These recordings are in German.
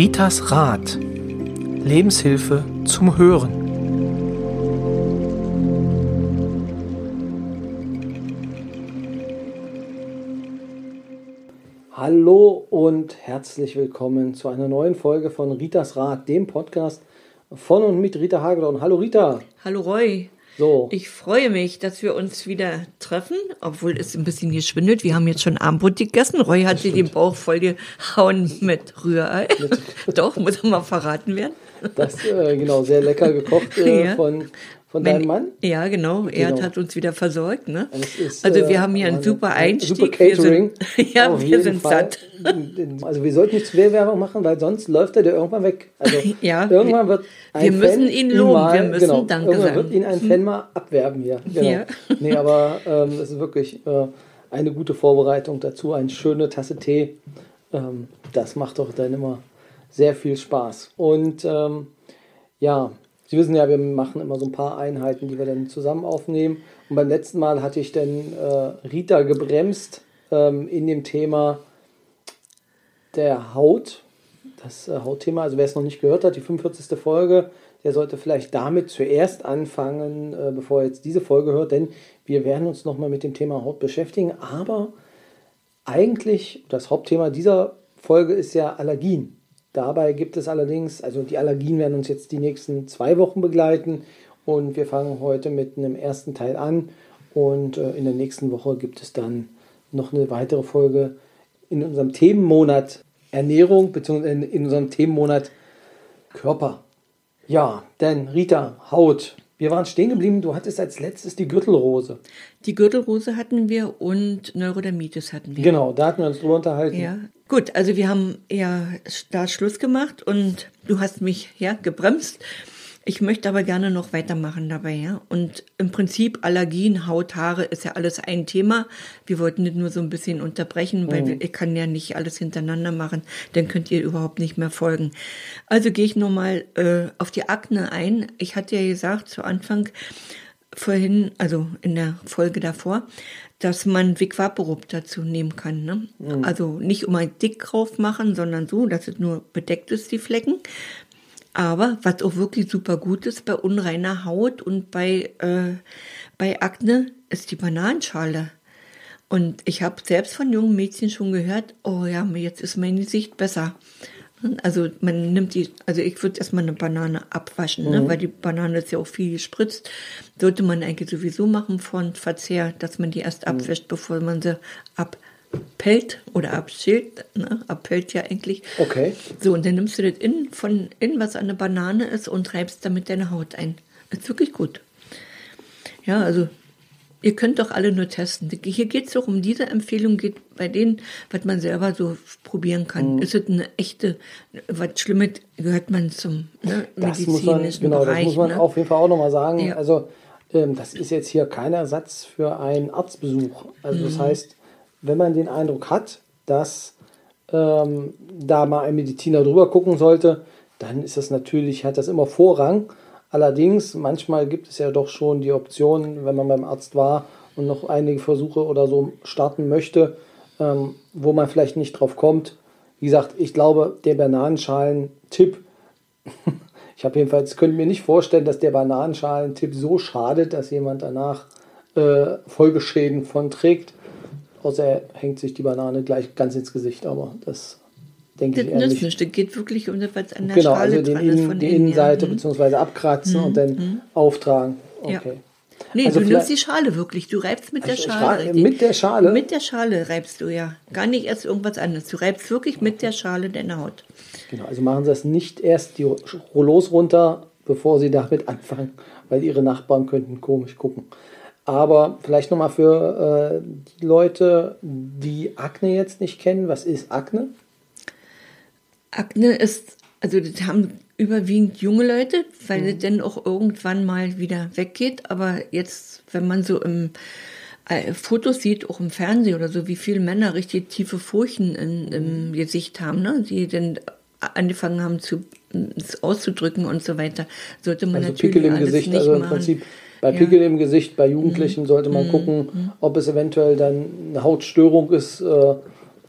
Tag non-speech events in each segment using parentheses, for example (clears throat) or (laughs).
Ritas Rat. Lebenshilfe zum Hören. Hallo und herzlich willkommen zu einer neuen Folge von Ritas Rat, dem Podcast von und mit Rita Hagedorn. Hallo Rita. Hallo Roy. So. Ich freue mich, dass wir uns wieder treffen, obwohl es ein bisschen geschwindelt. Wir haben jetzt schon Abendbrot gegessen. Roy hat sich den Bauch voll gehauen mit Rührei. (laughs) Doch, muss mal verraten werden. Das, äh, genau, sehr lecker gekocht äh, (laughs) Ja. von, von Mein- deinem Mann. Ja, genau. Er Genau. hat uns wieder versorgt. Ne? Ist, also äh, wir haben hier einen also super ein Einstieg. Super Catering. Wir sind, (laughs) ja, wir sind Fall. satt. (laughs) Also wir sollten nicht zu viel Werbung machen, weil sonst läuft er dir irgendwann weg. Also (laughs) Ja, irgendwann wird ein wir müssen Fan ihn loben, mal, wir müssen genau, Danke irgendwann sagen. wird ihn ein Fan mal abwerben hier. Genau. Ja. Nee, aber ähm, das ist wirklich äh, eine gute Vorbereitung dazu, eine schöne Tasse Tee. Ähm, das macht doch dann immer sehr viel Spaß. Und ähm, ja, Sie wissen ja, wir machen immer so ein paar Einheiten, die wir dann zusammen aufnehmen. Und beim letzten Mal hatte ich dann äh, Rita gebremst ähm, in dem Thema der Haut. Das äh, Hautthema, also wer es noch nicht gehört hat, die 45. Folge, der sollte vielleicht damit zuerst anfangen, äh, bevor er jetzt diese Folge hört, denn wir werden uns nochmal mit dem Thema Haut beschäftigen. Aber eigentlich, das Hauptthema dieser Folge ist ja Allergien. Dabei gibt es allerdings, also die Allergien werden uns jetzt die nächsten zwei Wochen begleiten und wir fangen heute mit einem ersten Teil an und äh, in der nächsten Woche gibt es dann noch eine weitere Folge in unserem Themenmonat Ernährung in, in unserem Themenmonat Körper. Ja, denn Rita, Haut. Wir waren stehen geblieben, du hattest als letztes die Gürtelrose. Die Gürtelrose hatten wir und Neurodermitis hatten wir. Genau, da hatten wir uns drüber unterhalten. Ja, gut, also wir haben ja da Schluss gemacht und du hast mich ja gebremst. Ich möchte aber gerne noch weitermachen dabei, ja. Und im Prinzip Allergien, Haut, Haare ist ja alles ein Thema. Wir wollten das nur so ein bisschen unterbrechen, weil wir, ich kann ja nicht alles hintereinander machen, dann könnt ihr überhaupt nicht mehr folgen. Also gehe ich nur mal äh, auf die Akne ein. Ich hatte ja gesagt zu Anfang, vorhin, also in der Folge davor, dass man Vic Vaporub dazu nehmen kann. Ne? Also nicht immer dick drauf machen, sondern so, dass es nur bedeckt ist, die Flecken. Aber was auch wirklich super gut ist bei unreiner Haut und bei, äh, bei Akne, ist die Bananenschale. Und ich habe selbst von jungen Mädchen schon gehört, oh ja, jetzt ist mein Gesicht besser. Also man nimmt die, also ich würde erstmal eine Banane abwaschen, ne? weil die Banane ist ja auch viel gespritzt. Sollte man eigentlich sowieso machen von Verzehr, dass man die erst abwäscht, bevor man sie abpellt oder abschält. Ne? Abpellt ja eigentlich. Okay. So, und dann nimmst du das in, von in, was an der Banane ist und reibst damit deine Haut ein. Ist wirklich gut. Ja, also ihr könnt doch alle nur testen. Hier geht es doch um diese Empfehlung, geht bei denen, was man selber so probieren kann. Mhm. Ist es eine echte, was Schlimmes gehört man zum ne, Das muss man, genau, Bereich. das muss man ne? auf jeden Fall auch nochmal sagen. Ja. Also, ähm, das ist jetzt hier kein Ersatz für einen Arztbesuch. Also, das Mhm. heißt, wenn man den Eindruck hat, dass ähm, da mal ein Mediziner drüber gucken sollte, dann ist das natürlich, hat das immer Vorrang. Allerdings, manchmal gibt es ja doch schon die Option, wenn man beim Arzt war und noch einige Versuche oder so starten möchte, ähm, wo man vielleicht nicht drauf kommt. Wie gesagt, ich glaube, der Bananenschalen-Tipp, (laughs) ich habe jedenfalls, könnte mir nicht vorstellen, dass der Bananenschalen-Tipp so schadet, dass jemand danach äh, Folgeschäden von trägt. Außer er hängt sich die Banane gleich ganz ins Gesicht, aber das denke Das ich eher nicht. nichts. Das geht wirklich um das, was an der Genau, Schale also den dran Innen, von die innen, Innenseite ja. Mhm. beziehungsweise abkratzen und dann auftragen. Ja. Okay. Nee, Also du nimmst die Schale wirklich. Du reibst mit der Ich Schale. mit der Schale? Mit der Schale reibst du ja. Gar nicht erst irgendwas anderes. Du reibst wirklich mit der Schale deine Haut. Genau, also machen Sie das nicht erst die Rollos runter, bevor Sie damit anfangen, weil Ihre Nachbarn könnten komisch gucken. Aber vielleicht nochmal für äh, die Leute, die Akne jetzt nicht kennen, was ist Akne? Akne ist, also das haben überwiegend junge Leute, weil Mhm. es dann auch irgendwann mal wieder weggeht. Aber jetzt, wenn man so im äh, Fotos sieht, auch im Fernsehen oder so, wie viele Männer richtig tiefe Furchen in, Mhm. im Gesicht haben, ne? die dann angefangen haben zu es auszudrücken und so weiter, sollte man Also natürlich Pickel im alles Gesicht, nicht also im machen. Prinzip bei Ja. Pickel im Gesicht, bei Jugendlichen sollte man gucken, ob es eventuell dann eine Hautstörung ist, äh,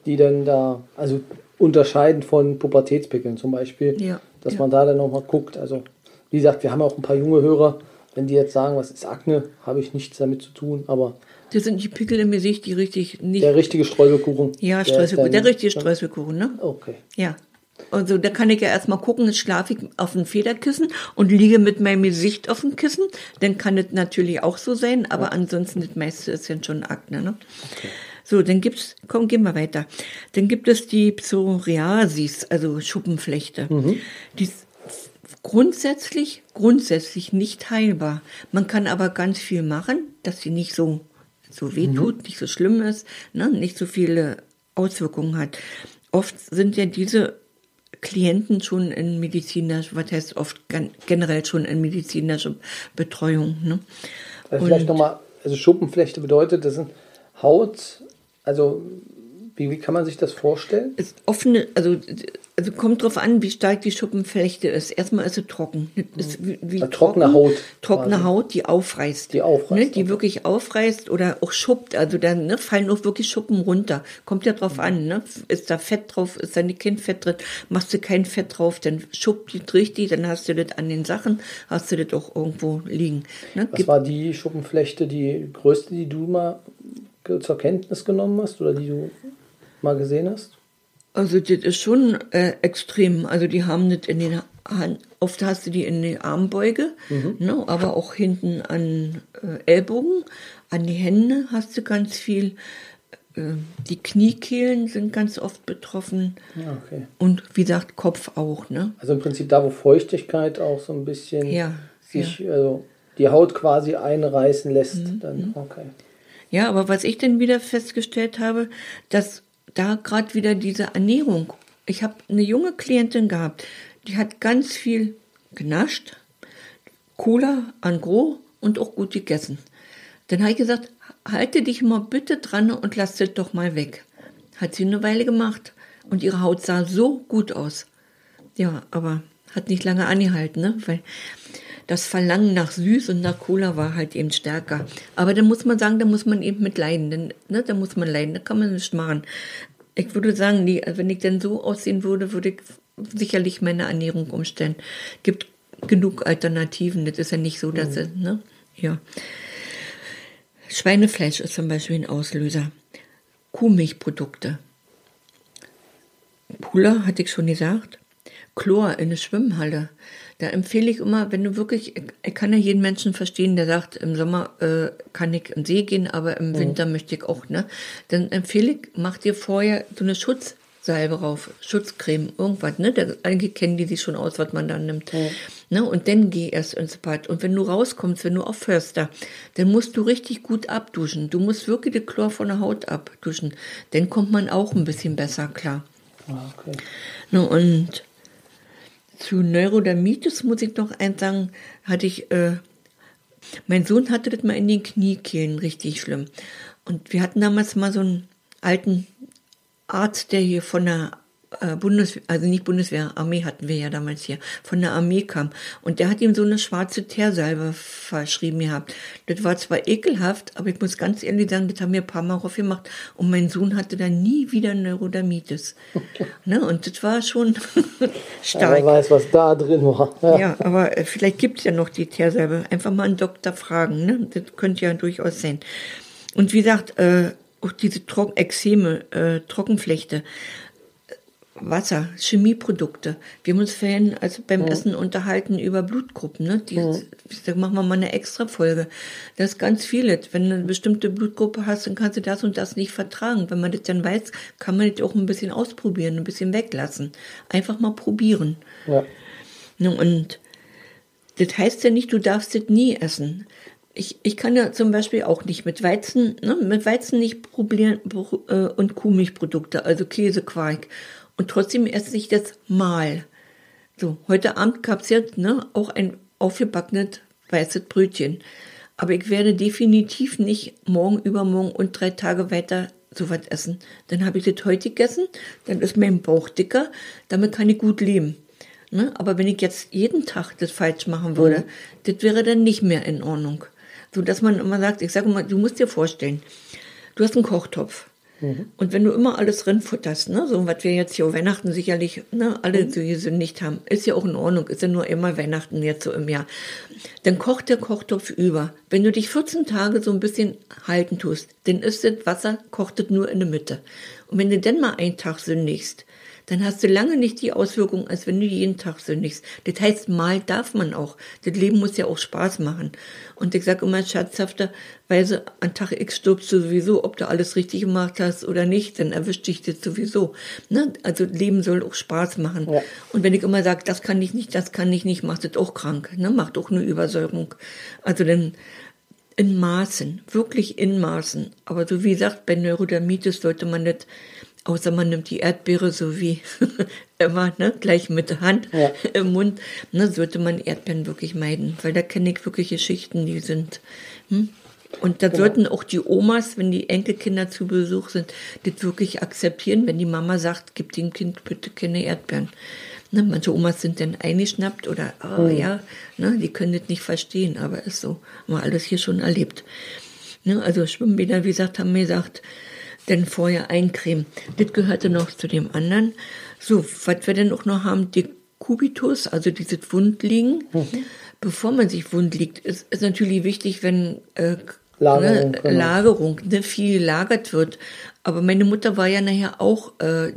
die dann da, also unterscheiden von Pubertätspickeln zum Beispiel. Ja, Dass ja. man da dann nochmal guckt. Also, wie gesagt, wir haben auch ein paar junge Hörer. Wenn die jetzt sagen, was ist Akne, habe ich nichts damit zu tun. Aber Das sind die Pickel im Gesicht, die richtig nicht. der richtige Streuselkuchen. ja, der Streuselkuchen. dann- Der richtige Streuselkuchen, ne? Okay. Ja. Also da kann ich ja erstmal gucken, jetzt schlafe ich auf dem Federkissen und liege mit meinem Gesicht auf dem Kissen. Dann kann es natürlich auch so sein, aber ansonsten das meiste ist ja schon Akne. Ne? So, dann gibt's, komm, gehen wir weiter. Dann gibt es die Psoriasis, also Schuppenflechte. Die ist grundsätzlich, grundsätzlich nicht heilbar. Man kann aber ganz viel machen, dass sie nicht so, so weh tut, nicht so schlimm ist, ne, nicht so viele Auswirkungen hat. Oft sind ja diese Klienten schon in medizinischer, was heißt oft gen- generell schon in medizinischer Betreuung. Ne? Also vielleicht nochmal, also Schuppenflechte bedeutet, das sind Haut, also wie, wie kann man sich das vorstellen? ist offene, also, also kommt drauf an, wie stark die Schuppenflechte ist. Erstmal ist sie trocken. Das Ist wie, wie Ja, trockene Haut Trockene quasi. Haut, die aufreißt. Die aufreißt, Ne, die okay. wirklich aufreißt oder auch schuppt. Also dann ne, fallen auch wirklich Schuppen runter. Kommt ja drauf an. Ne? Ist da Fett drauf, ist da nicht kein Fett drin, machst du kein Fett drauf, dann schuppt die richtig, dann hast du das an den Sachen, hast du das auch irgendwo liegen. Ne? Was war die Schuppenflechte, die größte, die du mal zur Kenntnis genommen hast oder die du mal gesehen hast? Also das ist schon äh, extrem. Also die haben das in den Hand, oft hast du die in die Armbeuge, ne, aber auch hinten an äh, Ellbogen, an die Hände hast du ganz viel. Äh, die Kniekehlen sind ganz oft betroffen Ja, okay. und wie gesagt Kopf auch, ne? Also im Prinzip da, wo Feuchtigkeit auch so ein bisschen Ja, sich, also die Haut quasi einreißen lässt, Mhm, dann okay. Ja, aber was ich dann wieder festgestellt habe, dass da gerade wieder diese Ernährung. Ich habe eine junge Klientin gehabt, die hat ganz viel genascht, Cola an Gros und auch gut gegessen. Dann habe ich gesagt, halte dich mal bitte dran und lass das doch mal weg. Hat sie eine Weile gemacht und ihre Haut sah so gut aus. Ja, aber hat nicht lange angehalten, ne? Weil das Verlangen nach Süß und nach Cola war halt eben stärker. Aber da muss man sagen, da muss man eben mit leiden. Denn, ne, da muss man leiden, da kann man nicht machen. Ich würde sagen, die, wenn ich denn so aussehen würde, würde ich sicherlich meine Ernährung umstellen. Gibt genug Alternativen. Das ist ja nicht so, dass es, ne? Ja. Schweinefleisch ist zum Beispiel ein Auslöser. Kuhmilchprodukte. Pula, hatte ich schon gesagt. Chlor in der Schwimmhalle. Da empfehle ich immer, wenn du wirklich, ich kann ja jeden Menschen verstehen, der sagt, im Sommer äh, kann ich in See gehen, aber im Winter möchte ich auch, ne? Dann empfehle ich, mach dir vorher so eine Schutzsalbe rauf, Schutzcreme, irgendwas, ne? Da, eigentlich kennen die sich schon aus, was man da nimmt. Ne? Und dann geh erst ins Bad. Und wenn du rauskommst, wenn du aufhörst da, dann musst du richtig gut abduschen. Du musst wirklich die Chlor von der Haut abduschen. Dann kommt man auch ein bisschen besser klar. Ah, okay. Ne, und zu Neurodermitis muss ich noch eins sagen, hatte ich, äh, mein Sohn hatte das mal in den Kniekehlen richtig schlimm. Und wir hatten damals mal so einen alten Arzt, der hier von der äh, Bundeswehr, also nicht Bundeswehr, Armee hatten wir ja damals hier, von der Armee kam. Und der hat ihm so eine schwarze Teersalbe verschrieben gehabt. Das war zwar ekelhaft, aber ich muss ganz ehrlich sagen, das haben wir ein paar Mal aufgemacht. Und mein Sohn hatte dann nie wieder Neurodermitis. (laughs) ne? Und das war schon (laughs) stark. Wer weiß, was da drin war. Ja. Ja, aber äh, vielleicht gibt es ja noch die Teersalbe. Einfach mal einen Doktor fragen. Ne? Das könnte ja durchaus sein. Und wie gesagt, äh, auch diese Trocken Ekzeme, äh, Trockenflechte, Wasser, Chemieprodukte. Wir haben uns vorhin also beim Essen unterhalten über Blutgruppen. Ne? Die, Da machen wir mal eine extra Folge. Das ist ganz vieles. Wenn du eine bestimmte Blutgruppe hast, dann kannst du das und das nicht vertragen. Wenn man das dann weiß, kann man das auch ein bisschen ausprobieren, ein bisschen weglassen. Einfach mal probieren. Ja. Ne, Und das heißt ja nicht, du darfst das nie essen. Ich, ich kann ja zum Beispiel auch nicht mit Weizen, ne, mit Weizen nicht probieren äh, und Kuhmilchprodukte, also Käse, Quark. Und trotzdem esse ich das mal. So, heute Abend gab's jetzt ne, auch ein aufgebackenes weißes Brötchen. Aber ich werde definitiv nicht morgen, übermorgen und drei Tage weiter sowas essen. Dann habe ich das heute gegessen, dann ist mein Bauch dicker, damit kann ich gut leben. Ne? Aber wenn ich jetzt jeden Tag das falsch machen würde, das wäre dann nicht mehr in Ordnung. So dass man immer sagt, ich sage mal, du musst dir vorstellen, du hast einen Kochtopf. Und wenn du immer alles reinfutterst, ne, so was wir jetzt hier Weihnachten sicherlich, ne, alle so nicht haben, ist ja auch in Ordnung, ist ja nur immer Weihnachten jetzt so im Jahr. Dann kocht der Kochtopf über. Wenn du dich 14 Tage so ein bisschen halten tust, dann ist das Wasser, kocht das nur in der Mitte. Und wenn du dann mal einen Tag sündigst, dann hast du lange nicht die Auswirkung, als wenn du jeden Tag sündigst. Das heißt, mal darf man auch. Das Leben muss ja auch Spaß machen. Und ich sage immer scherzhafterweise, an Tag X stirbst du sowieso, ob du alles richtig gemacht hast oder nicht, dann erwischt dich das sowieso. Ne? Also Leben soll auch Spaß machen. Ja. Und wenn ich immer sage, das kann ich nicht, das kann ich nicht, macht das auch krank. Ne? Macht auch eine Übersäuerung. Also dann in Maßen, wirklich in Maßen. Aber so wie gesagt, bei Neurodermitis sollte man das Außer man nimmt die Erdbeere so wie (laughs) immer, ne, gleich mit der Hand ja. im Mund, ne, sollte man Erdbeeren wirklich meiden, weil da kenne ich wirklich Geschichten, die sind. Hm? Und da genau. sollten auch die Omas, wenn die Enkelkinder zu Besuch sind, das wirklich akzeptieren, wenn die Mama sagt, gib dem Kind bitte keine Erdbeeren. Ne, manche Omas sind dann eingeschnappt oder, oh mhm. ja, ne, die können das nicht verstehen, aber ist so. Haben wir alles hier schon erlebt. Ne, also Schwimmbäder, wie gesagt, haben mir gesagt, denn vorher eincremen. Das gehörte noch zu dem anderen. So, was wir denn auch noch haben, die Kubitus, also dieses Wundliegen. Mhm. Bevor man sich wund liegt, ist, ist natürlich wichtig, wenn äh, Lagerung, ne, genau. Lagerung ne, viel lagert wird. Aber meine Mutter war ja nachher auch äh,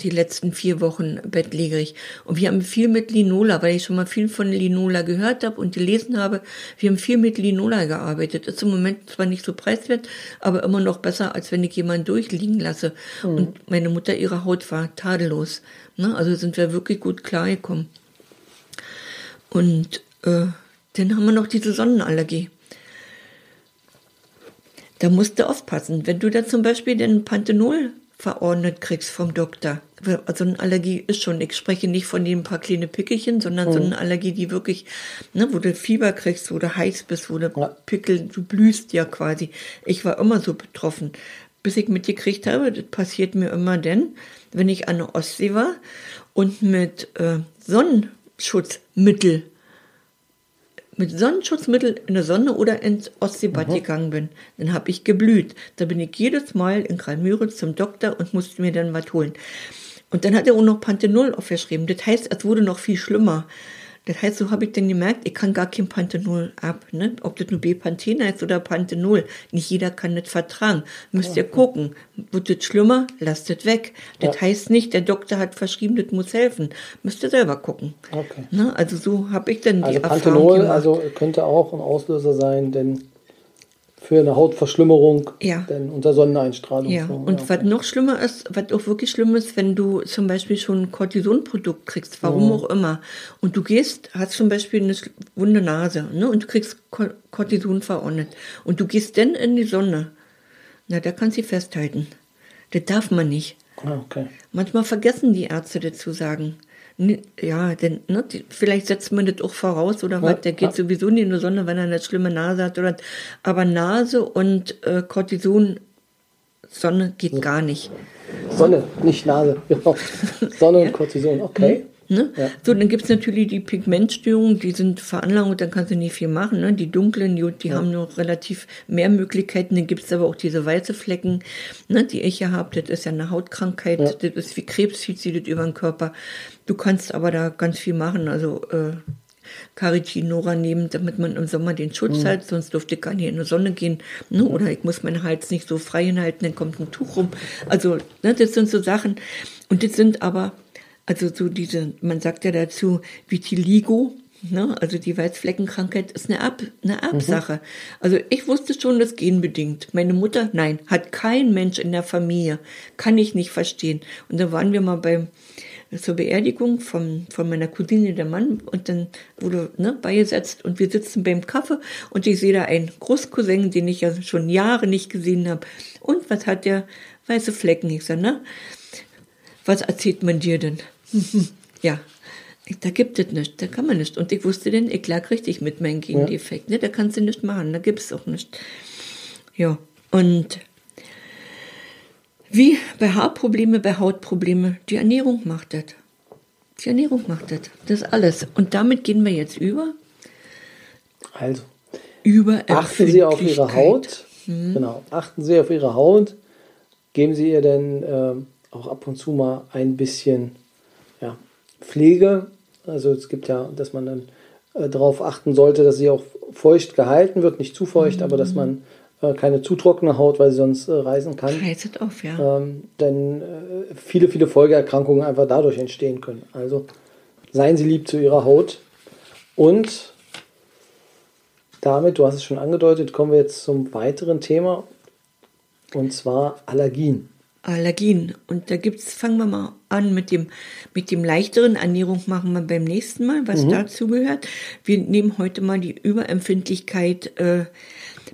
die letzten vier Wochen bettlägerig. Und wir haben viel mit Linola, weil ich schon mal viel von Linola gehört habe und gelesen habe. Wir haben viel mit Linola gearbeitet. Ist im Moment zwar nicht so preiswert, aber immer noch besser, als wenn ich jemanden durchliegen lasse. Mhm. Und meine Mutter, ihre Haut war tadellos. Ne? Also sind wir wirklich gut klargekommen. Und äh, dann haben wir noch diese Sonnenallergie. Da musst du aufpassen. Wenn du da zum Beispiel den Panthenol verordnet kriegst vom Doktor. Also eine Allergie ist schon, ich spreche nicht von den paar kleine Pickelchen, sondern mhm. so eine Allergie, die wirklich, ne, wo du Fieber kriegst, wo du heiß bist, wo du ja. Pickel, du blühst ja quasi. Ich war immer so betroffen. Bis ich mitgekriegt habe, das passiert mir immer denn, wenn ich an der Ostsee war und mit äh, Sonnenschutzmittel mit Sonnenschutzmittel in der Sonne oder ins Ostseebad mhm. gegangen bin, dann habe ich geblüht. Da bin ich jedes Mal in Kralmüritz zum Doktor und musste mir dann was holen. Und dann hat er auch noch Panthenol aufgeschrieben. Das heißt, es wurde noch viel schlimmer. Das heißt, so habe ich dann gemerkt, ich kann gar kein Panthenol ab. Ne? Ob das nur B-Panthen heißt oder Panthenol. Nicht jeder kann das vertragen. Müsst ihr gucken. Wird das schlimmer, lasst es weg. Das ja. heißt nicht, der Doktor hat verschrieben, das muss helfen. Müsst ihr selber gucken. Okay. Ne? Also so habe ich dann also die Panthenol, Erfahrung gemacht. Also könnte auch ein Auslöser sein, denn für eine Hautverschlimmerung ja. denn unter Sonneneinstrahlung. Ja, so, und ja, was noch schlimmer ist, was auch wirklich schlimm ist, wenn du zum Beispiel schon ein Cortisonprodukt kriegst, warum ja. auch immer, und du gehst, hast zum Beispiel eine wunde Nase, ne, und du kriegst Cortison verordnet, und du gehst dann in die Sonne, na, da kannst du festhalten. Das darf man nicht. Ah, okay. Manchmal vergessen die Ärzte dazu sagen. Ja, denn ne, vielleicht setzt man das auch voraus oder ja, was. Der geht ja. sowieso nicht in die Sonne, wenn er eine schlimme Nase hat. Oder, aber Nase und äh, Cortison, Sonne geht gar nicht. Sonne, nicht Nase, genau. (laughs) Sonne ja. und Cortison, okay. Ne? Ja. So, dann gibt es natürlich die Pigmentstörungen, die sind Veranlagung, dann kannst du nicht viel machen. Ne? Die dunklen, die, die ja. haben noch relativ mehr Möglichkeiten. Dann gibt es aber auch diese weiße Flecken, ne, die ich ja habe. Das ist ja eine Hautkrankheit, ja. das ist wie Krebs, zieht das über den Körper. Du kannst aber da ganz viel machen. Also äh, Caritinora nehmen, damit man im Sommer den Schutz mhm. hat, sonst dürfte ich gar nicht in die Sonne gehen. Ne? Oder ich muss meinen Hals nicht so frei hinhalten, dann kommt ein Tuch rum. Also, ne, das sind so Sachen. Und das sind aber also so diese, man sagt ja dazu Vitiligo, ne? also die Weißfleckenkrankheit ist eine, Ab, eine Erbsache. Mhm. Also ich wusste schon, das genbedingt. Meine Mutter, nein, hat kein Mensch in der Familie. Kann ich nicht verstehen. Und da waren wir mal beim zur Beerdigung von, von meiner Cousine, der Mann, und dann wurde ne, beigesetzt und wir sitzen beim Kaffee und ich sehe da einen Großcousin, den ich ja schon Jahre nicht gesehen habe. Und was hat der? Weiße Flecken. Ich sage, ne? Was erzählt man dir denn? (laughs) ja, da gibt es nichts, da kann man nicht. Und ich wusste denn, ich lag richtig mit meinem Gendefekt. Ja. Ne? Da kannst du nicht machen, da gibt es auch nicht. Ja, und wie bei Haarprobleme, bei Hautprobleme, die Ernährung macht das. Die Ernährung macht das. Das ist alles. Und damit gehen wir jetzt über. geben Sie ihr denn äh, auch ab und zu mal ein bisschen Pflege? Also es gibt ja, dass man dann äh, darauf achten sollte, dass sie auch feucht gehalten wird, nicht zu feucht, mhm. aber dass man äh, keine zu trockene Haut, weil sie sonst äh, reisen kann. Heizet auf, ja. Ähm, denn äh, viele, viele Folgeerkrankungen einfach dadurch entstehen können. Also seien Sie lieb zu Ihrer Haut. Und damit, du hast es schon angedeutet, kommen wir jetzt zum weiteren Thema. Und zwar Allergien. Allergien. Und da gibt's, fangen wir mal an mit dem, mit dem leichteren. Ernährung machen wir beim nächsten Mal, was mhm. dazu gehört. Wir nehmen heute mal die Überempfindlichkeit äh,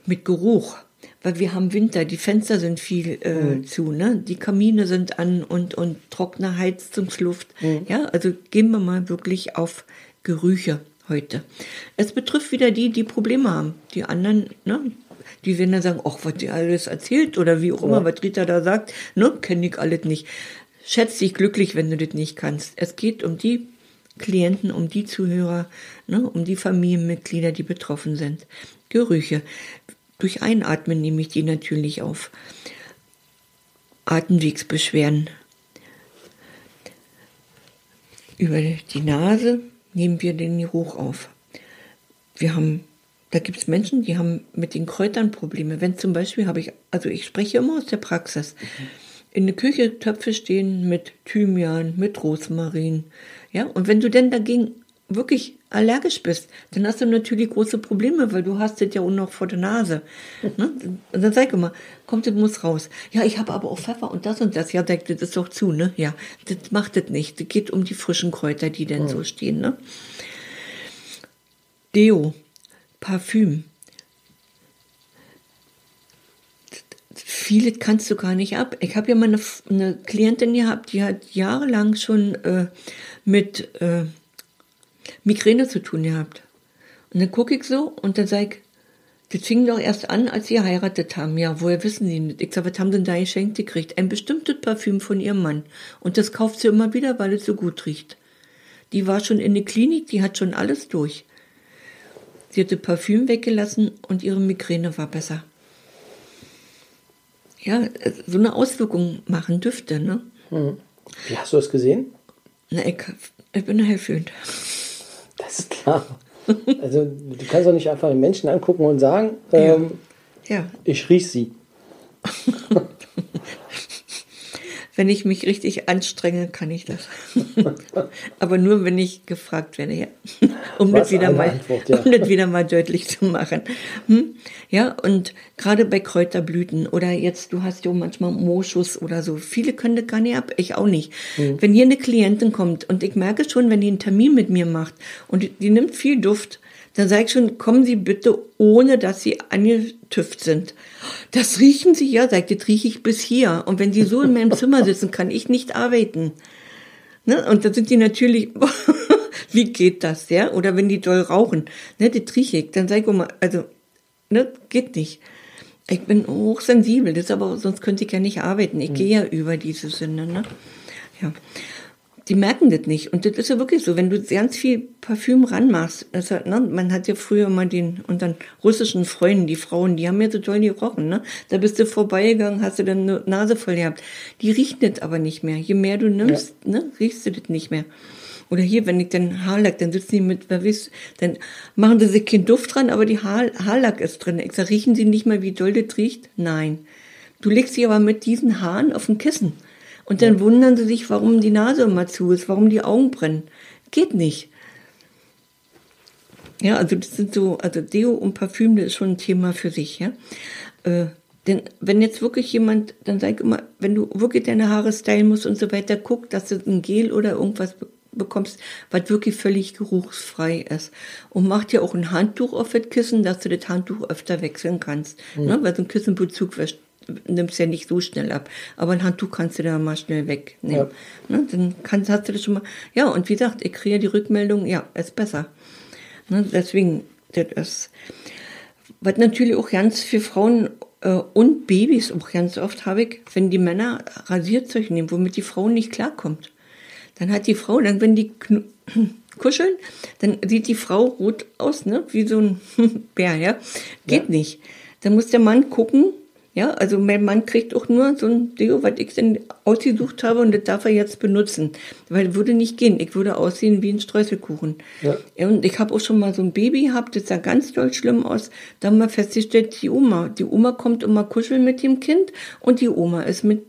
mit Geruch. Weil wir haben Winter, die Fenster sind viel äh, mhm. zu, ne? Die Kamine sind an und, und trockene Heizungsluft. Mhm. Ja, also gehen wir mal wirklich auf Gerüche heute. Es betrifft wieder die, die Probleme haben. Die anderen, ne? Die werden dann sagen, ach, was die alles erzählt oder wie auch immer, ja. was Rita da sagt, ne? Kenne ich alles nicht. Schätz dich glücklich, wenn du das nicht kannst. Es geht um die Klienten, um die Zuhörer, ne, um die Familienmitglieder, die betroffen sind. Gerüche. Durch Einatmen nehme ich die natürlich auf. Atemwegsbeschwerden. Über die Nase nehmen wir den Geruch auf. Wir haben, da gibt es Menschen, die haben mit den Kräutern Probleme. Wenn zum Beispiel habe ich, also ich spreche immer aus der Praxis. In der Küche Töpfe stehen mit Thymian, mit Rosmarin. Ja, und wenn du denn dagegen wirklich allergisch bist, dann hast du natürlich große Probleme, weil du hast das ja auch noch vor der Nase. Ne? Und dann sag ich immer, kommt, das muss raus. Ja, ich habe aber auch Pfeffer und das und das. Ja, das doch zu, ne? Ja, das macht das nicht. Das geht um die frischen Kräuter, die denn oh. so stehen, ne? Deo, Parfüm. Viele kannst du gar nicht ab. Ich habe ja mal eine, eine, Klientin gehabt, die hat jahrelang schon äh, mit äh, Migräne zu tun gehabt. Und dann gucke ich so und dann sage ich, das fing doch erst an, als sie geheiratet haben. Ja, woher wissen sie nicht? Ich sage, was haben sie denn da geschenkt gekriegt? Ein bestimmtes Parfüm von ihrem Mann. Und das kauft sie immer wieder, weil es so gut riecht. Die war schon in der Klinik, die hat schon alles durch. Sie hatte Parfüm weggelassen und ihre Migräne war besser. Ja, so eine Auswirkung machen Düfte, ne? Hm. Wie hast du das gesehen? Na, ich, ich bin hellfühlend. Das ist klar. Also du kannst doch nicht einfach den Menschen angucken und sagen, ähm, ja. ja. ich riech sie. (laughs) wenn ich mich richtig anstrenge, kann ich das. (laughs) Aber nur, wenn ich gefragt werde, ja. (laughs) Um, das wieder, mal, Antwort, (laughs) ja. um das wieder mal deutlich zu machen. Hm? Ja, und gerade bei Kräuterblüten oder jetzt, du hast ja manchmal Moschus oder so. Viele können das gar nicht ab, ich auch nicht. Mhm. Wenn hier eine Klientin kommt und ich merke schon, wenn die einen Termin mit mir macht und die nimmt viel Duft, dann sage ich schon, kommen Sie bitte, ohne dass Sie angetüft sind. Das riechen Sie, ja, sagt, das rieche ich bis hier. Und wenn Sie so in meinem Zimmer sitzen, kann ich nicht arbeiten. Ne? Und dann sind die natürlich, (laughs) wie geht das, ja? Oder wenn die doll rauchen, ne, das rieche ich, dann sage ich mal, also, ne, geht nicht. Ich bin hochsensibel, das aber, sonst könnte ich ja nicht arbeiten. Ich mhm. gehe ja über diese Sünde, ne? Ja die merken das nicht. Und das ist ja wirklich so, wenn du ganz viel Parfüm ranmachst, also, ne, man hat ja früher mal den, unseren russischen Freunden, die Frauen, die haben ja so toll gerochen, ne? Da bist du vorbeigegangen, hast du dann eine Nase voll gehabt. Die riechen das aber nicht mehr. Je mehr du nimmst, ja. ne, riechst du das nicht mehr. Oder hier, wenn ich den Haarlack, dann sitzen die mit, wer weiß, dann machen sie sich keinen Duft dran, aber die Haar, Haarlack ist drin. Ich sag, riechen sie nicht mal, wie doll das riecht? Nein. Du legst sie aber mit diesen Haaren auf ein Kissen. Und dann wundern sie sich, warum die Nase immer zu ist, warum die Augen brennen. Geht nicht. Ja, also das sind so, also Deo und Parfüm, das ist schon ein Thema für sich, ja. Äh, denn wenn jetzt wirklich jemand, dann sag ich immer, wenn du wirklich deine Haare stylen musst und so weiter, guck, dass du ein Gel oder irgendwas bekommst, was wirklich völlig geruchsfrei ist. Und mach dir auch ein Handtuch auf das Kissen, dass du das Handtuch öfter wechseln kannst. Mhm. Ne? Weil so ein Kissenbezug nimmst ja nicht so schnell ab. Aber ein Handtuch kannst du da mal schnell wegnehmen. Ja. Ne, dann kannst, hast du das schon mal. Ja, und wie gesagt, ich kriege die Rückmeldung, ja, ist besser. Ne, deswegen, das ist. Was natürlich auch ganz für Frauen äh, und Babys auch ganz oft habe ich, wenn die Männer Rasierzeug nehmen, womit die Frau nicht klarkommt. Dann hat die Frau, dann wenn die (clears throat) kuscheln, dann sieht die Frau rot aus, ne? Wie so ein (laughs) Bär, ja? Geht ja. nicht. Dann muss der Mann gucken, Ja, also mein Mann kriegt auch nur so ein Deo, was ich denn ausgesucht habe und das darf er jetzt benutzen. Weil würde nicht gehen. Ich würde aussehen wie ein Streuselkuchen. Ja. Und ich habe auch schon mal so ein Baby gehabt, das sah ganz doll schlimm aus. Da haben wir festgestellt, die Oma. Die Oma kommt immer kuscheln mit dem Kind und die Oma ist mit,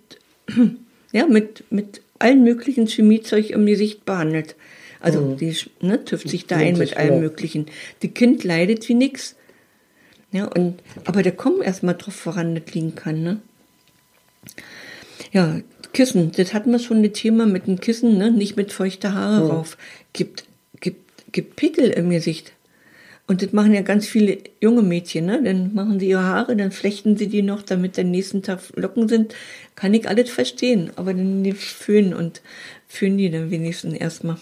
(clears throat) ja, mit, mit allen möglichen Chemiezeug im Gesicht behandelt. Also Mhm. die ne, tüft sich da ein mit allem. Möglichen. Das Kind leidet wie nix. Ja, und, aber da kommen erstmal drauf voran, das liegen kann, ne? Ja, Kissen, das hatten wir schon das Thema mit dem Kissen, ne? Nicht mit feuchter Haare Mhm. rauf. Gibt, gibt, gibt Pickel im Gesicht. Und das machen ja ganz viele junge Mädchen, ne? Dann machen sie ihre Haare, dann flechten sie die noch, damit der nächsten Tag Locken sind. Kann ich alles verstehen. Aber dann die föhnen und föhnen die dann wenigstens erstmal.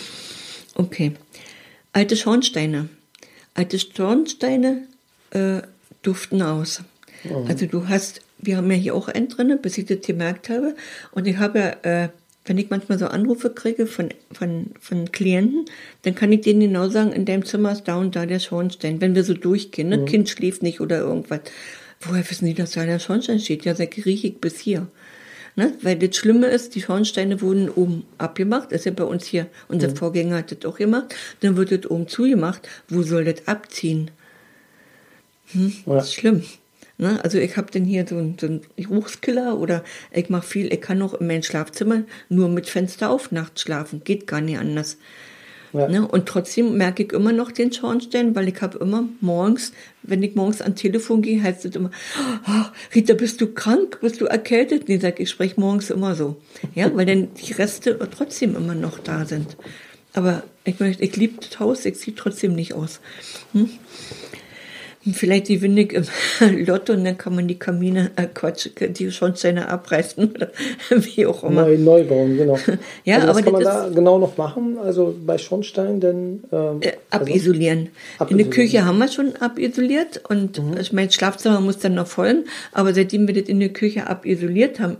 (laughs) okay. Alte Schornsteine. Alte Schornsteine äh, duften aus. Also du hast, wir haben ja hier auch einen drin, bis ich das gemerkt habe. Und ich habe ja, äh, wenn ich manchmal so Anrufe kriege von, von, von Klienten, dann kann ich denen genau sagen, in deinem Zimmer ist da und da der Schornstein. Wenn wir so durchgehen, ne? Kind schläft nicht oder irgendwas. Woher wissen die, dass da der Schornstein steht? Ja, sag riech ich bis hier. Ne? Weil das Schlimme ist, die Schornsteine wurden oben abgemacht. Das ist ja bei uns hier, unser Vorgänger hat das auch gemacht. Dann wird das oben zugemacht. Wo soll das abziehen? Ja. Das ist schlimm. Ne? Also ich habe dann hier so einen, so einen Geruchskiller oder ich mache viel, ich kann auch in meinem Schlafzimmer nur mit Fenster auf nachts schlafen. Geht gar nicht anders. Ja. Ne? Und trotzdem merke ich immer noch den Schornstein, weil ich habe immer morgens, wenn ich morgens ans Telefon gehe, heißt es immer, oh, Rita, bist du krank? Bist du erkältet? Nee, sag ich, ich spreche morgens immer so. Ja, weil dann die Reste trotzdem immer noch da sind. Aber ich möchte, ich liebe das Haus, ich sehe trotzdem nicht aus. Hm? Vielleicht die windig im (laughs) Lotto und dann kann man die Kamine, äh Quatsch, die Schornsteine abreißen (laughs) oder wie auch immer. Neu, neu bauen, genau. (laughs) Ja, also was aber kann man das da genau noch machen? Also bei Schornstein, denn ähm, Äh, abisolieren. In Abisolieren. der Küche haben wir schon abisoliert und Mhm. ich mein Schlafzimmer muss dann noch folgen. Aber seitdem wir das in der Küche abisoliert haben,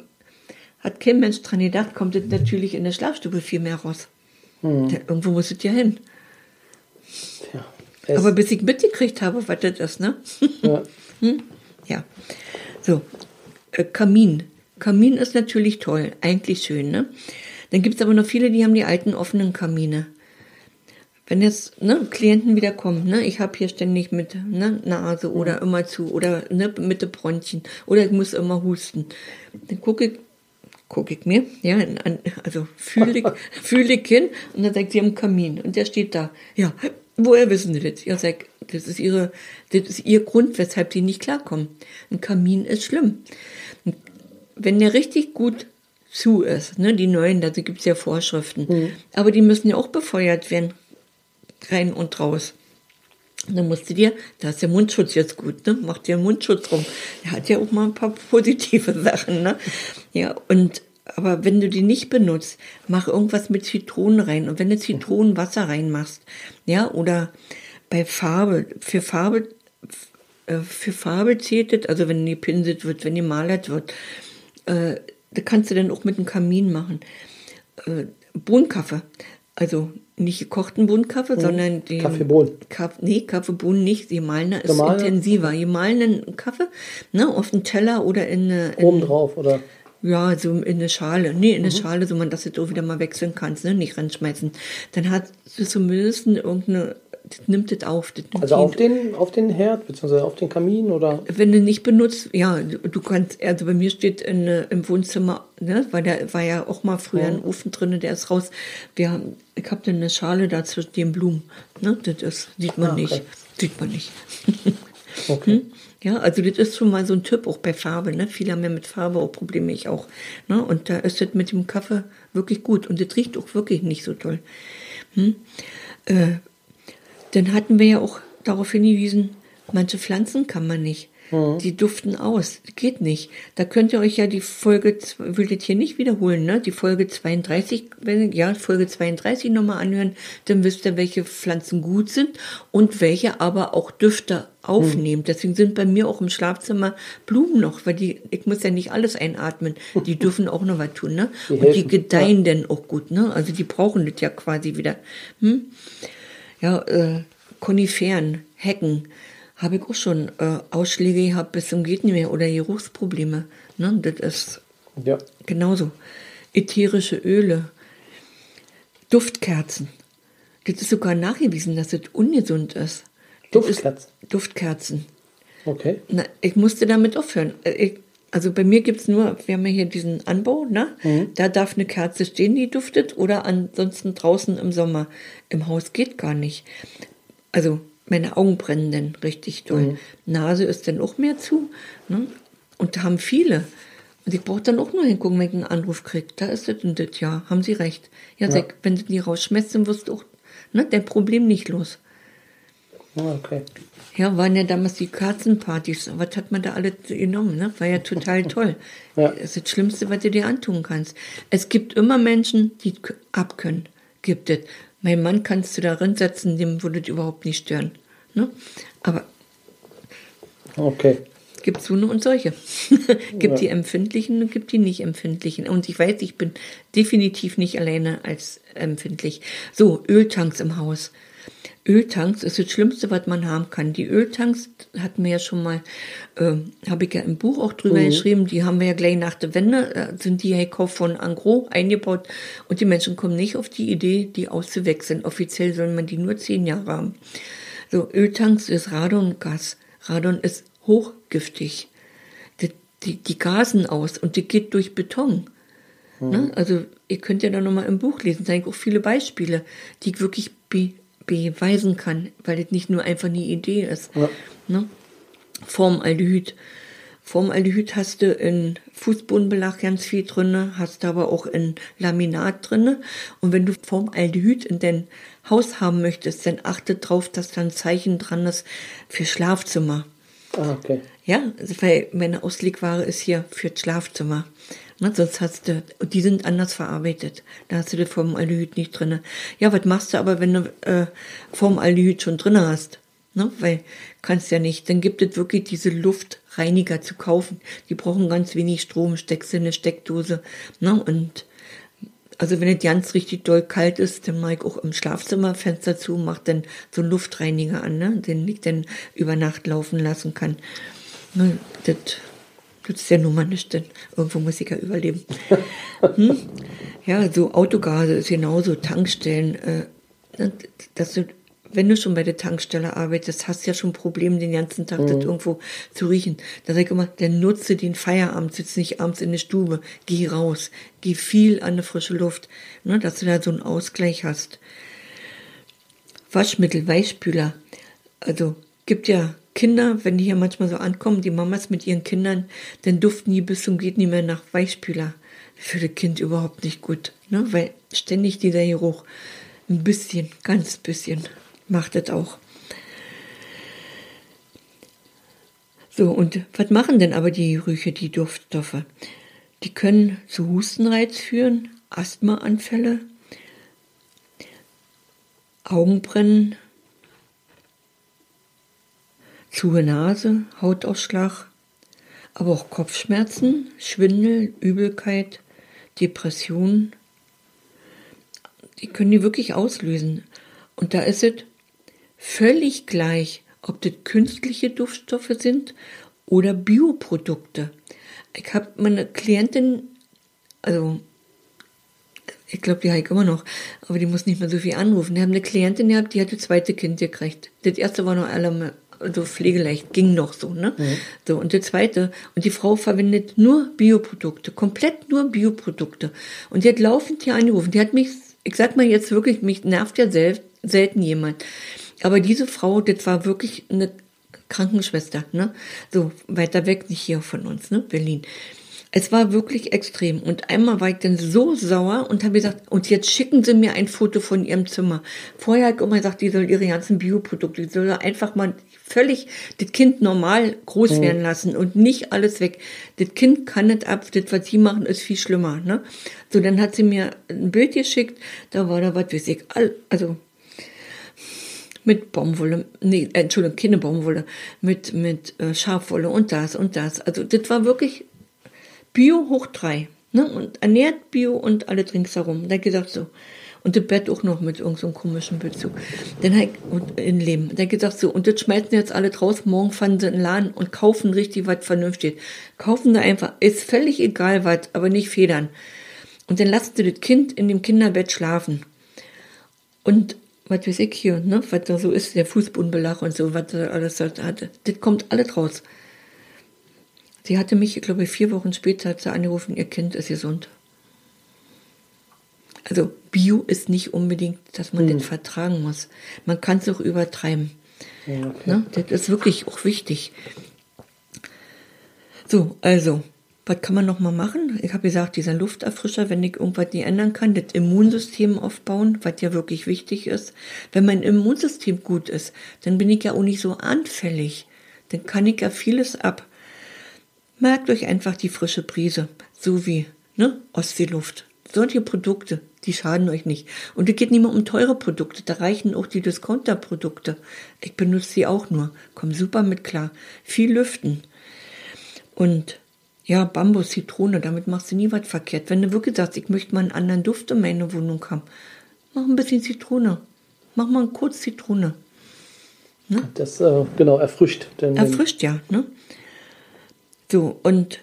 hat kein Mensch dran gedacht, kommt das natürlich in der Schlafstube viel mehr raus. Mhm. Irgendwo muss es ja hin. Es, Aber bis ich mitgekriegt habe, was das ist, ne? ja, (laughs) Ja. So, äh, Kamin. Kamin ist natürlich toll, eigentlich schön, ne? Dann gibt es aber noch viele, die haben die alten offenen Kamine. Wenn jetzt ne, Klienten wieder kommen, ne, ich habe hier ständig mit ne, Nase oder immer zu oder ne, mit den Bronchien oder ich muss immer husten, dann gucke ich, gucke ich mir, ja, an, also fühle ich, (laughs) fühle ich hin und dann sagt sie am Kamin und der steht da. Ja, woher wissen Sie das? Ja, sag, das ist ihre, das ist ihr Grund, weshalb die nicht klarkommen. Ein Kamin ist schlimm. Wenn der richtig gut zu ist, ne, die neuen, da gibt's ja Vorschriften, aber die müssen ja auch befeuert werden, rein und raus. Und dann musst du dir, da ist der Mundschutz jetzt gut, ne? Mach dir einen Mundschutz rum. Der hat ja auch mal ein paar positive (laughs) Sachen, ne? Ja, und, aber wenn du die nicht benutzt, mach irgendwas mit Zitronen rein. Und wenn du Zitronenwasser reinmachst, ja, oder bei Farbe, für Farbe, äh, für Farbe zählt das, also wenn die pinselt wird, wenn die malert wird, äh, da kannst du dann auch mit dem Kamin machen. Äh, Bohnenkaffee. Also nicht gekochten Bohnenkaffee, sondern den Kaffeebohnen. Kaff, nee, Kaffeebohnen nicht. Die Malne ist Gemahlene? intensiver. Die malnen Kaffee, ne, auf den Teller oder in eine, in, oben drauf oder ja, so in eine Schale. Nee, in eine Mhm. Schale, so man das jetzt auch wieder mal wechseln kannst, ne, nicht reinschmeißen. Dann hat es zumindest irgendeine, das nimmt das auf. Das also auf den auf den Herd beziehungsweise auf den Kamin oder wenn du nicht benutzt, ja, du, du kannst, also bei mir steht in, äh, im Wohnzimmer, ne, weil da war ja auch mal früher ein Ofen drin, der ist raus. Wir haben, ich habe dann eine Schale da zwischen den Blumen, ne, das ist, sieht man Ah, okay. nicht, sieht man nicht. (laughs) okay. Hm? Ja, also das ist schon mal so ein Tipp, auch bei Farbe, ne, viele haben ja mit Farbe auch Probleme, ich auch, ne, und da ist das mit dem Kaffee wirklich gut und das riecht auch wirklich nicht so toll. Hm? Äh, dann hatten wir ja auch darauf hingewiesen, manche Pflanzen kann man nicht. Die duften aus. Geht nicht. Da könnt ihr euch ja die Folge, will das hier nicht wiederholen, ne? Die Folge 32, wenn, ja, Folge 32 nochmal anhören, dann wisst ihr, welche Pflanzen gut sind und welche aber auch Düfte aufnehmen. Deswegen sind bei mir auch im Schlafzimmer Blumen noch, weil die, ich muss ja nicht alles einatmen. Die (laughs) dürfen auch noch was tun, ne? Die und die gedeihen dann auch gut, ne? Also die brauchen das ja quasi wieder. Hm? ja, äh, Koniferen, Hecken, habe ich auch schon äh, Ausschläge gehabt bis zum geht nicht mehr oder Geruchsprobleme. Ne? Das ist Ja. genauso. Ätherische Öle, Duftkerzen. Das ist sogar nachgewiesen, dass das ungesund ist. Das ist- Duftkerzen. Duftkerzen. Okay. Na, ich musste damit aufhören. Äh, Ich, also bei mir gibt's nur, wir haben ja hier diesen Anbau, ne? Da darf eine Kerze stehen, die duftet, oder ansonsten draußen im Sommer. Im Haus geht gar nicht. Also meine Augen brennen dann richtig doll. Nase ist dann auch mehr zu. Ne? Und da haben viele. Und ich brauche dann auch nur hingucken, wenn ich einen Anruf kriege. Da ist das und das, ja, haben Sie recht. Ja, sag, wenn du die rausschmeißt, dann wirst du auch ne, dein Problem nicht los. Ah, okay. Ja, waren ja damals die Katzenpartys. Was hat man da alles genommen, ne? War ja total (laughs) toll. Ja. Das ist das Schlimmste, was du dir antun kannst. Es gibt immer Menschen, die abkönnen. Gibt es. Mein Mann kannst du darin setzen, dem würde es überhaupt nicht stören. Ne? Aber Okay. (laughs) gibt so eine und solche. gibt die Empfindlichen und gibt die nicht Empfindlichen. Und ich weiß, ich bin definitiv nicht alleine als empfindlich. So, Öltanks im Haus. Öltanks ist das Schlimmste, was man haben kann. Die Öltanks hatten wir ja schon mal, äh, habe ich ja im Buch auch drüber geschrieben, die haben wir ja gleich nach der Wende, äh, sind die ja gekauft von Angro eingebaut und die Menschen kommen nicht auf die Idee, die auszuwechseln. Offiziell soll man die nur zehn Jahre haben. So, Öltanks ist Radongas. Radon ist hochgiftig. Die, die, die gasen aus und die geht durch Beton. Ne? Also ihr könnt ja da nochmal im Buch lesen, da sind auch viele Beispiele, die ich wirklich be, beweisen kann, weil das nicht nur einfach eine Idee ist. Ja. Ne? Formaldehyd. Formaldehyd hast du in Fußbodenbelag ganz viel drinne, hast du aber auch in Laminat drinne. Und wenn du Formaldehyd in dein Haus haben möchtest, dann achte drauf, dass da ein Zeichen dran ist für Schlafzimmer. Ah, okay. Ja, also weil meine Auslegware ist hier für das Schlafzimmer. Ne, sonst hast du, die sind anders verarbeitet. Da hast du das Formaldehyd nicht drinne. Ja, was machst du aber, wenn du äh, Formaldehyd schon drinne hast? Ne, weil kannst ja nicht. Dann gibt es wirklich diese Luftreiniger zu kaufen. Die brauchen ganz wenig Strom, steckst in eine Steckdose. Ne, und also wenn es ganz richtig doll kalt ist, dann mache ich auch im Schlafzimmer Fenster zu, mach dann so einen Luftreiniger an, ne? den ich dann über Nacht laufen lassen kann. Ne, das, ist ja nun mal nicht, denn irgendwo muss ich ja überleben. hm? Ja, so Autogase ist genauso, Tankstellen. Äh, ne, dass du, wenn du schon bei der Tankstelle arbeitest, hast du ja schon Probleme, den ganzen Tag das irgendwo zu riechen. Da sag ich immer, dann nutze den Feierabend, sitz nicht abends in der Stube, geh raus, geh viel an die frische Luft, ne, dass du da so einen Ausgleich hast. Waschmittel, Weichspüler. Also gibt ja Kinder, wenn die hier manchmal so ankommen, die Mamas mit ihren Kindern, dann duften die bis zum geht nicht mehr nach Weichspüler. Für das Kind überhaupt nicht gut, ne? weil ständig dieser Geruch, ein bisschen, ganz bisschen, macht das auch. So, und was machen denn aber die Gerüche, die Duftstoffe? Die können zu Hustenreiz führen, Asthmaanfälle, Augenbrennen, zuhe Nase, Hautausschlag, aber auch Kopfschmerzen, Schwindel, Übelkeit, Depression. Die können die wirklich auslösen. Und da ist es völlig gleich, ob das künstliche Duftstoffe sind oder Bioprodukte. Ich habe meine Klientin, also ich glaube, die ich immer noch, aber die muss nicht mehr so viel anrufen. Die haben eine Klientin gehabt, die hat das zweite Kind gekriegt. Das erste war noch so pflegeleicht, ging noch so, ne? So, und das zweite, und die Frau verwendet nur Bioprodukte, komplett nur Bioprodukte. Und die hat laufend hier angerufen. Die hat mich, ich sag mal jetzt wirklich, mich nervt ja sel selten jemand. Aber diese Frau, das war wirklich eine Krankenschwester, ne? So, weiter weg, nicht hier von uns, ne? Berlin. Es war wirklich extrem. Und einmal war ich dann so sauer und habe gesagt, und jetzt schicken Sie mir ein Foto von Ihrem Zimmer. Vorher hat ich immer gesagt, die soll ihre ganzen Bioprodukte, die soll einfach mal völlig das Kind normal groß werden lassen und nicht alles weg. Das Kind kann nicht ab, das, was sie machen, ist viel schlimmer. Ne? So, dann hat sie mir ein Bild geschickt, da war da was weiß ich, also mit Baumwolle, nee, Entschuldigung, keine Baumwolle, mit, mit äh, Schafwolle und das und das. Also das war wirklich Bio hoch drei. Ne? Und ernährt Bio und alle ringsherum. Da hab ich gesagt so. Und das Bett auch noch mit irgendeinem so komischen Bezug. Dann hat und in Leben. Dann gesagt so, und das schmeißen jetzt alle draus, morgen fahren sie in den Laden und kaufen richtig was vernünftig. Kaufen da einfach, ist völlig egal was, aber nicht federn. Und dann lasst du das Kind in dem Kinderbett schlafen. Und was weiß ich hier, ne, was da so ist, der Fußbodenbelach und so, was da alles hatte, das kommt alles raus. Sie hatte mich, ich glaube, vier Wochen später angerufen, ihr Kind ist gesund. Also Bio ist nicht unbedingt, dass man hm. das vertragen muss. Man kann es auch übertreiben. Ja, okay. ne? Das ist wirklich auch wichtig. So, also was kann man noch mal machen? Ich habe gesagt, dieser Lufterfrischer, wenn ich irgendwas nicht ändern kann, das Immunsystem aufbauen, was ja wirklich wichtig ist. Wenn mein Immunsystem gut ist, dann bin ich ja auch nicht so anfällig. Dann kann ich ja vieles ab. Merkt euch einfach die frische Brise, so wie ne, Ostseeluft. Solche Produkte, die schaden euch nicht. Und es geht nicht mehr um teure Produkte, da reichen auch die Discounter-Produkte. Ich benutze sie auch nur, komm super mit klar. Viel lüften. Und ja, Bambus, Zitrone, damit machst du nie was verkehrt. Wenn du wirklich sagst, ich möchte mal einen anderen Duft in meine Wohnung haben, mach ein bisschen Zitrone. Mach mal kurz Zitrone. Ne? Das, äh, genau, erfrischt. Den, erfrischt, ja. Ne? So, und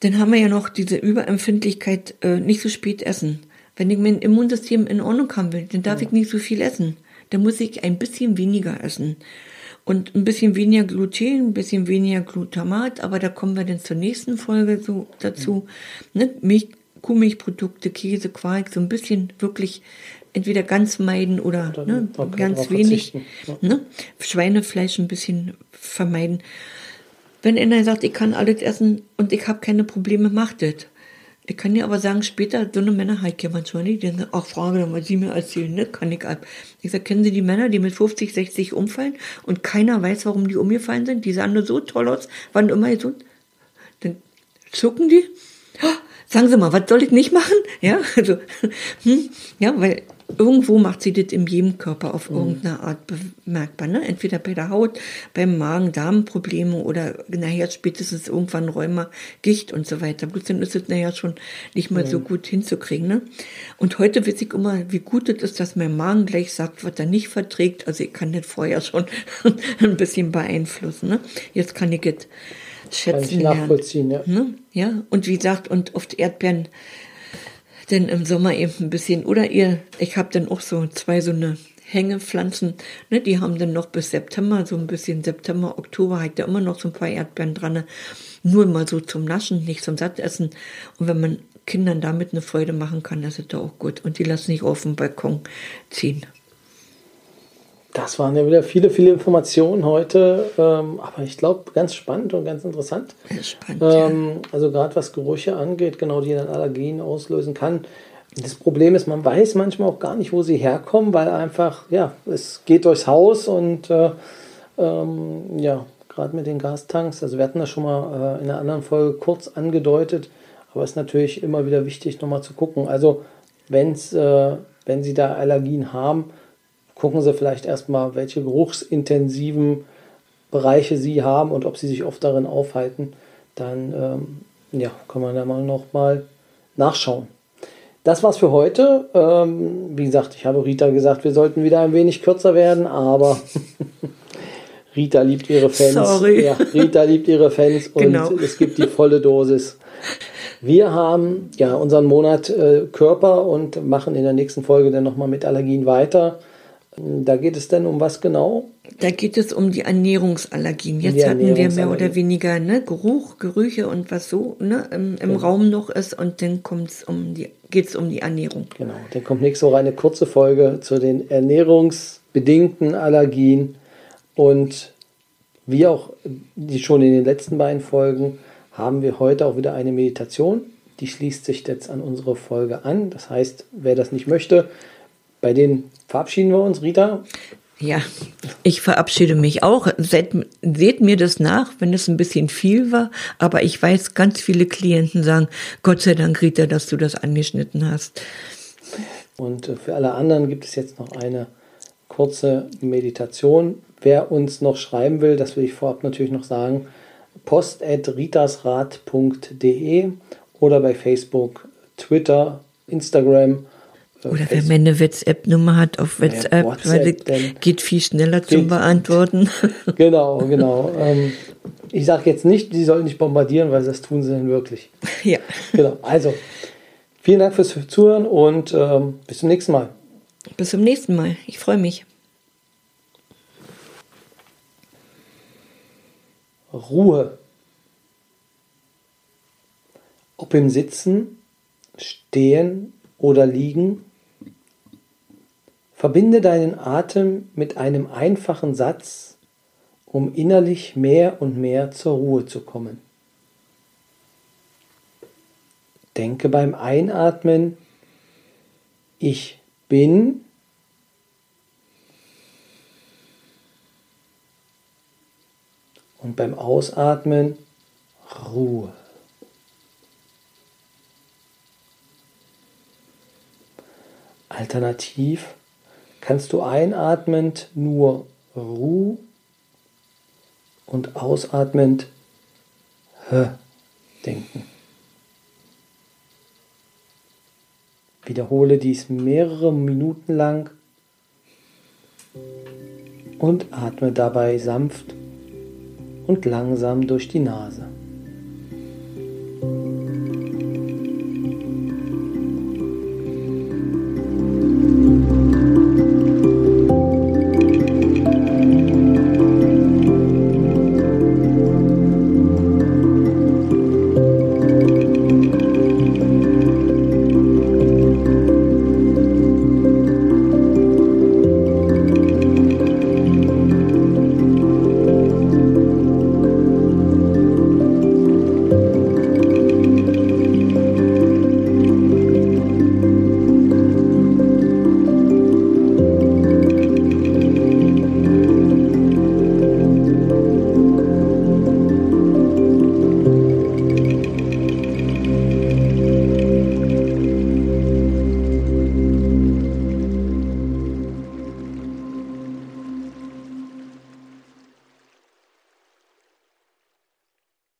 dann haben wir ja noch diese Überempfindlichkeit, äh, nicht so spät essen. Wenn ich mein Immunsystem in Ordnung haben will, dann darf ja. ich nicht so viel essen. Dann muss ich ein bisschen weniger essen und ein bisschen weniger Gluten, ein bisschen weniger Glutamat, aber da kommen wir dann zur nächsten Folge so dazu. Ne? Milch, Kuhmilchprodukte, Käse, Quark, so ein bisschen wirklich entweder ganz meiden oder, oder ne, ganz wenig. Ja. Ne? Schweinefleisch ein bisschen vermeiden. Wenn einer sagt, ich kann alles essen und ich habe keine Probleme, macht das. Ich kann dir aber sagen, später, so eine Männer halt ja manchmal nicht, die sagen, ach, frage doch mal, Sie mir erzählen, ne, kann ich ab. Ich sag, kennen Sie die Männer, die mit 50, 60 umfallen und keiner weiß, warum die umgefallen sind? Die sahen nur so toll aus, waren immer gesund. Dann zucken die. Oh, sagen Sie mal, was soll ich nicht machen? Ja, also, (laughs) hm, ja, weil irgendwo macht sie das in jedem Körper auf mhm. irgendeine Art bemerkbar. Ne? Entweder bei der Haut, beim Magen-Darm-Probleme oder nachher spätestens irgendwann Rheuma, Gicht und so weiter. Bloß dann ist es nachher schon nicht mal mhm. so gut hinzukriegen. Ne? Und heute weiß ich immer, wie gut es ist, dass mein Magen gleich sagt, was er nicht verträgt. Also ich kann das vorher schon (laughs) ein bisschen beeinflussen. Ne? Jetzt kann ich es schätzen kann ich nachvollziehen, lernen. Ja. Ne? ja. Und wie gesagt, und oft Erdbeeren denn im Sommer eben ein bisschen. Oder ihr, ich habe dann auch so zwei so eine Hängepflanzen, ne, die haben dann noch bis September, so ein bisschen September, Oktober, hat da immer noch so ein paar Erdbeeren dran. Nur mal so zum Naschen, nicht zum Sattessen. Und wenn man Kindern damit eine Freude machen kann, das ist da auch gut. Und die lassen sich auf dem Balkon ziehen. Das waren ja wieder viele, viele Informationen heute, ähm, aber ich glaube ganz spannend und ganz interessant. Spannend, ähm. Also gerade was Gerüche angeht, genau die dann Allergien auslösen kann. Das Problem ist, man weiß manchmal auch gar nicht, wo sie herkommen, weil einfach, ja, es geht durchs Haus und äh, ähm, ja, gerade mit den Gastanks, also wir hatten das schon mal äh, in einer anderen Folge kurz angedeutet, aber es ist natürlich immer wieder wichtig, nochmal zu gucken. Also wenn's, äh, wenn Sie da Allergien haben, gucken Sie vielleicht erstmal, welche geruchsintensiven Bereiche Sie haben und ob Sie sich oft darin aufhalten. Dann ähm, ja, kann man da mal noch mal nachschauen. Das war's für heute. Ähm, wie gesagt, ich habe Rita gesagt, wir sollten wieder ein wenig kürzer werden, aber (laughs) Rita liebt ihre Fans. Sorry. Ja, Rita liebt ihre Fans und genau. es gibt die volle Dosis. Wir haben ja unseren Monat äh, Körper und machen in der nächsten Folge dann nochmal mit Allergien weiter. Da geht es dann um was genau? Da geht es um die Ernährungsallergien. Jetzt die hatten wir mehr oder weniger ne, Geruch, Gerüche und was so ne, im, im genau. Raum noch ist und dann kommt's um die, geht es um die Ernährung. Genau, dann kommt nächste Woche eine kurze Folge zu den ernährungsbedingten Allergien und wie auch die schon in den letzten beiden Folgen haben wir heute auch wieder eine Meditation. Die schließt sich jetzt an unsere Folge an. Das heißt, wer das nicht möchte, bei den verabschieden wir uns, Rita. Ja, ich verabschiede mich auch. Seht, seht, mir das nach, wenn es ein bisschen viel war. Aber ich weiß, ganz viele Klienten sagen, Gott sei Dank, Rita, dass du das angeschnitten hast. Und äh, für alle anderen gibt es jetzt noch eine kurze Meditation. Wer uns noch schreiben will, das will ich vorab natürlich noch sagen, post.ritasrat.de oder bei Facebook, Twitter, Instagram Oder wer Facebook- meine WhatsApp-Nummer hat auf WhatsApp, WhatsApp, weil geht viel schneller zum Beantworten. (laughs) Genau, genau. ähm, ich sage jetzt nicht, die sollen nicht bombardieren, weil das tun sie dann wirklich. (laughs) ja. Genau. Also, vielen Dank fürs Zuhören und ähm, bis zum nächsten Mal. Bis zum nächsten Mal. Ich freue mich. Ruhe. Ob im Sitzen, Stehen oder Liegen, verbinde deinen Atem mit einem einfachen Satz, um innerlich mehr und mehr zur Ruhe zu kommen. Denke beim Einatmen, ich bin, und beim Ausatmen Ruhe. Alternativ kannst du einatmend nur Ruhe und ausatmend H denken. Wiederhole dies mehrere Minuten lang und atme dabei sanft und langsam durch die Nase.